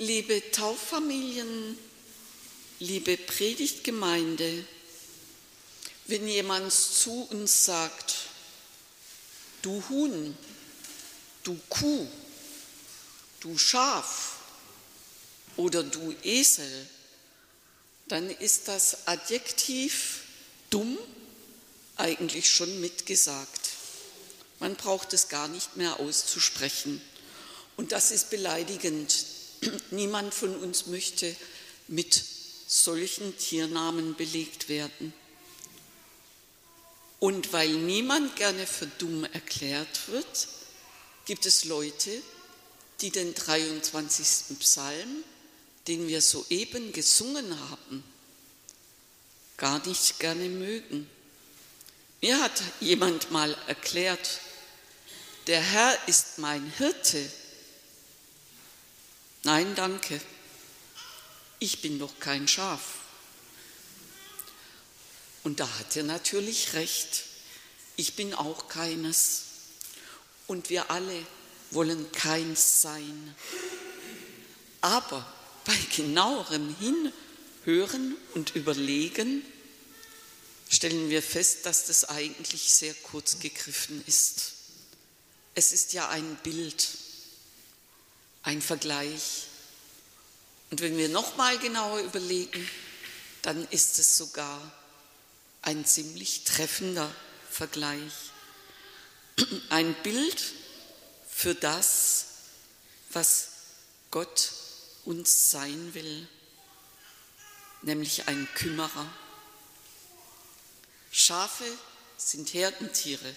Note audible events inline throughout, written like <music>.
Liebe Tauffamilien, liebe Predigtgemeinde, wenn jemand zu uns sagt, du Huhn, du Kuh, du Schaf oder du Esel, dann ist das Adjektiv dumm eigentlich schon mitgesagt. Man braucht es gar nicht mehr auszusprechen. Und das ist beleidigend. Niemand von uns möchte mit solchen Tiernamen belegt werden. Und weil niemand gerne für dumm erklärt wird, gibt es Leute, die den 23. Psalm, den wir soeben gesungen haben, gar nicht gerne mögen. Mir hat jemand mal erklärt, der Herr ist mein Hirte. Nein, danke, ich bin doch kein Schaf. Und da hat er natürlich recht, ich bin auch keines. Und wir alle wollen keins sein. Aber bei genauerem Hinhören und Überlegen stellen wir fest, dass das eigentlich sehr kurz gegriffen ist. Es ist ja ein Bild, ein Vergleich. Und wenn wir noch mal genauer überlegen, dann ist es sogar ein ziemlich treffender Vergleich. <clears throat> Ein Bild für das, was Gott uns sein will, nämlich ein Kümmerer. Schafe sind Herdentiere,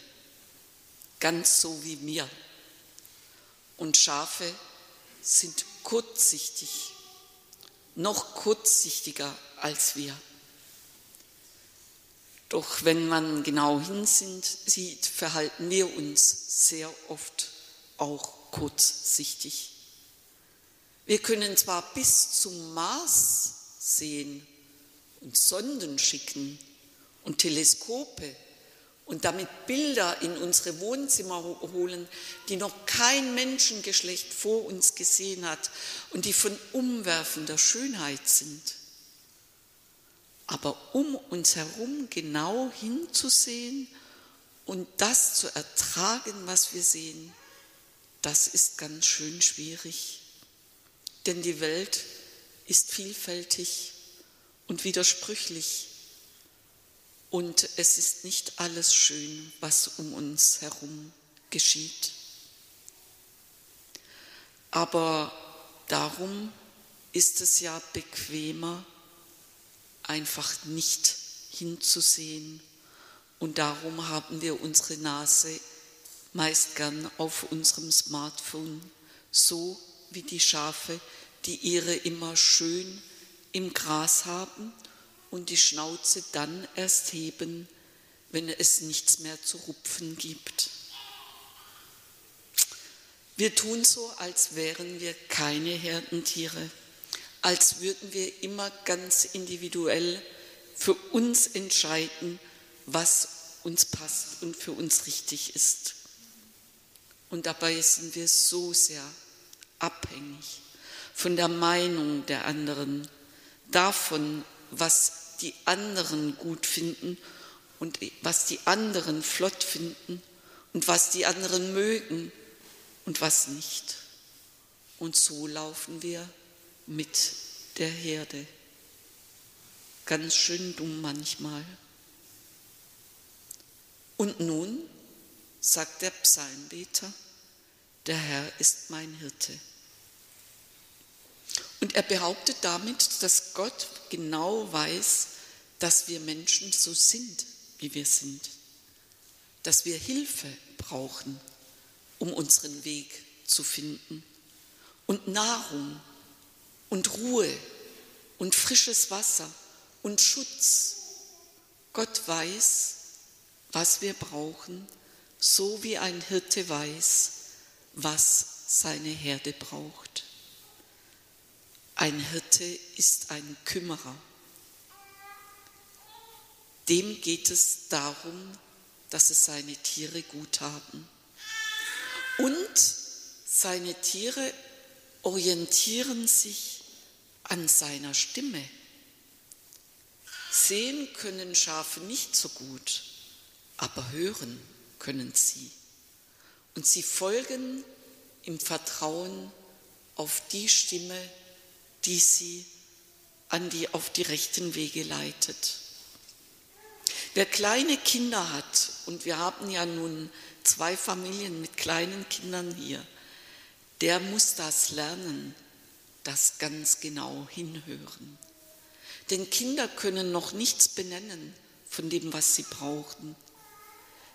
ganz so wie mir. Und Schafe sind kurzsichtig, noch kurzsichtiger als wir. Doch wenn man genau hinsieht, verhalten wir uns sehr oft auch kurzsichtig. Wir können zwar bis zum Mars sehen und Sonden schicken und Teleskope und damit Bilder in unsere Wohnzimmer holen, die noch kein Menschengeschlecht vor uns gesehen hat und die von umwerfender Schönheit sind. Aber um uns herum genau hinzusehen und das zu ertragen, was wir sehen, das ist ganz schön schwierig. Denn die Welt ist vielfältig und widersprüchlich und es ist nicht alles schön, was um uns herum geschieht. Aber darum ist es ja bequemer, einfach nicht hinzusehen. Und darum haben wir unsere Nase meist gern auf unserem Smartphone, so wie die Schafe, die ihre immer schön im Gras haben und die Schnauze dann erst heben, wenn es nichts mehr zu rupfen gibt. Wir tun so, als wären wir keine Herdentiere, als würden wir immer ganz individuell für uns entscheiden, was uns passt und für uns richtig ist. Und dabei sind wir so sehr abhängig von der Meinung der anderen, davon, was die anderen gut finden und was die anderen flott finden und was die anderen mögen und was nicht. Und so laufen wir mit der Herde. Ganz schön dumm manchmal. Und nun sagt der Psalmbeter, der Herr ist mein Hirte. Er behauptet damit, dass Gott genau weiß, dass wir Menschen so sind, wie wir sind, dass wir Hilfe brauchen, um unseren Weg zu finden und Nahrung und Ruhe und frisches Wasser und Schutz. Gott weiß, was wir brauchen, so wie ein Hirte weiß, was seine Herde braucht. Ein Hirte ist ein Kümmerer. Dem geht es darum, dass es seine Tiere gut haben. Und seine Tiere orientieren sich an seiner Stimme. Sehen können Schafe nicht so gut, aber hören können sie. Und sie folgen im Vertrauen auf die Stimme, die sie an die, auf die rechten Wege leitet. Wer kleine Kinder hat, und wir haben ja nun zwei Familien mit kleinen Kindern hier, der muss das lernen, das ganz genau hinhören. Denn Kinder können noch nichts benennen von dem, was sie brauchen.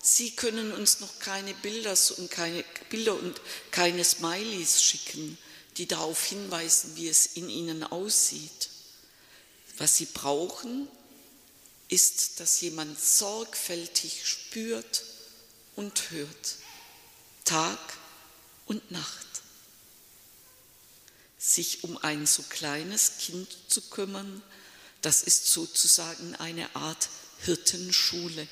Sie können uns noch keine Bilder und keine, Bilder und keine Smileys schicken, die darauf hinweisen, wie es in ihnen aussieht. Was sie brauchen, ist, dass jemand sorgfältig spürt und hört, Tag und Nacht. Sich um ein so kleines Kind zu kümmern, das ist sozusagen eine Art Hirtenschule.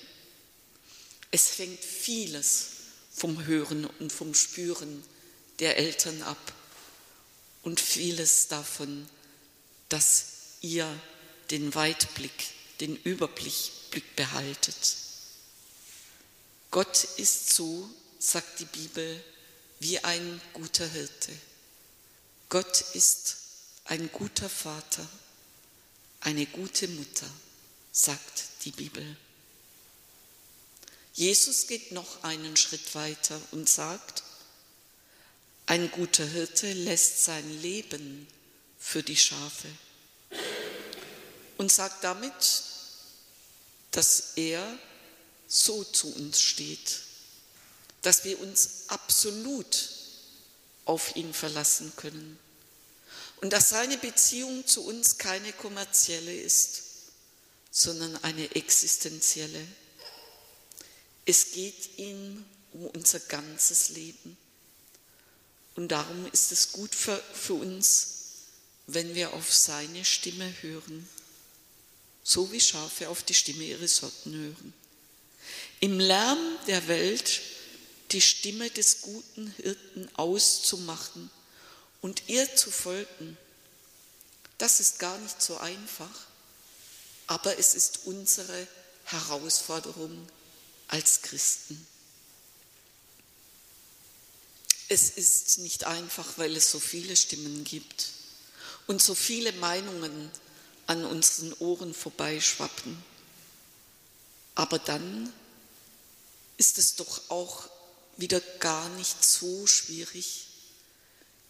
Es fängt vieles vom Hören und vom Spüren der Eltern ab und vieles davon, dass ihr den Weitblick, den Überblick behaltet. Gott ist so, sagt die Bibel, wie ein guter Hirte. Gott ist ein guter Vater, eine gute Mutter, sagt die Bibel. Jesus geht noch einen Schritt weiter und sagt, ein guter Hirte lässt sein Leben für die Schafe und sagt damit, dass er so zu uns steht, dass wir uns absolut auf ihn verlassen können und dass seine Beziehung zu uns keine kommerzielle ist, sondern eine existenzielle. Es geht ihm um unser ganzes Leben. Und darum ist es gut für, für uns, wenn wir auf seine Stimme hören, so wie Schafe auf die Stimme ihres Hirten hören. Im Lärm der Welt die Stimme des guten Hirten auszumachen und ihr zu folgen, das ist gar nicht so einfach, aber es ist unsere Herausforderung als Christen. Es ist nicht einfach, weil es so viele Stimmen gibt und so viele Meinungen an unseren Ohren vorbeischwappen. Aber dann ist es doch auch wieder gar nicht so schwierig,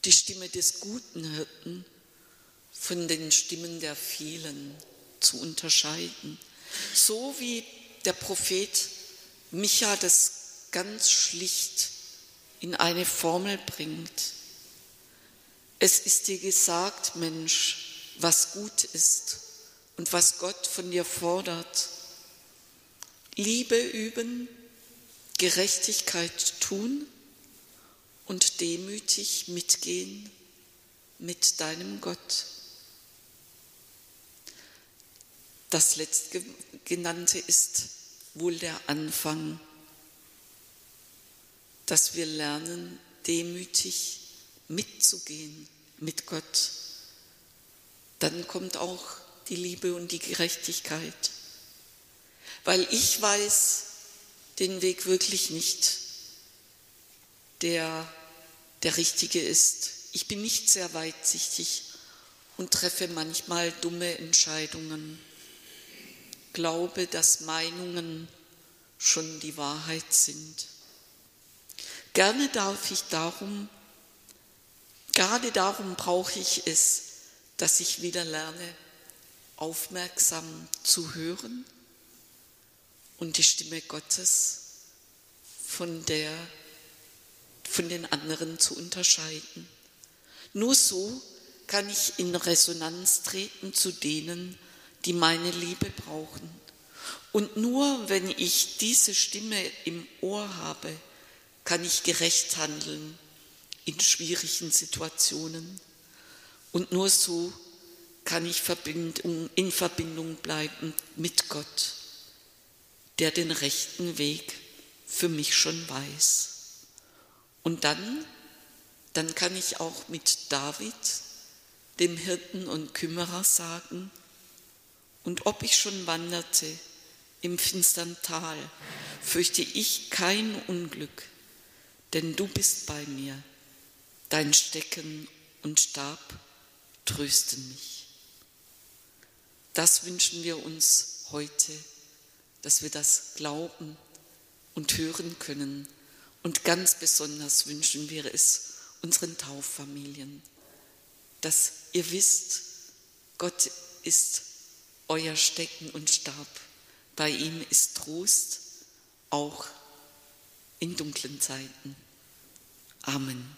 die Stimme des guten Hirten von den Stimmen der vielen zu unterscheiden. So wie der Prophet Micha das ganz schlicht in eine Formel bringt. Es ist dir gesagt, Mensch, was gut ist und was Gott von dir fordert. Liebe üben, Gerechtigkeit tun und demütig mitgehen mit deinem Gott. Das letztgenannte ist wohl der Anfang, dass wir lernen, demütig mitzugehen mit Gott. Dann kommt auch die Liebe und die Gerechtigkeit. Weil ich weiß den Weg wirklich nicht, der der richtige ist. Ich bin nicht sehr weitsichtig und treffe manchmal dumme Entscheidungen glaube, dass Meinungen schon die Wahrheit sind. Gerne darf ich darum, gerade darum brauche ich es, dass ich wieder lerne, aufmerksam zu hören und die Stimme Gottes von der von den anderen zu unterscheiden. Nur so kann ich in Resonanz treten zu denen, die meine Liebe brauchen. Und nur wenn ich diese Stimme im Ohr habe, kann ich gerecht handeln in schwierigen Situationen. Und nur so kann ich in Verbindung bleiben mit Gott, der den rechten Weg für mich schon weiß. Und dann dann kann ich auch mit David, dem Hirten und Kümmerer, sagen, und ob ich schon wanderte im finstern Tal, fürchte ich kein Unglück, denn du bist bei mir, dein Stecken und Stab trösten mich. Das wünschen wir uns heute, dass wir das glauben und hören können. Und ganz besonders wünschen wir es unseren Tauffamilien, dass ihr wisst, Gott ist euer Stecken und Stab. Bei ihm ist Trost, auch in dunklen Zeiten. Amen.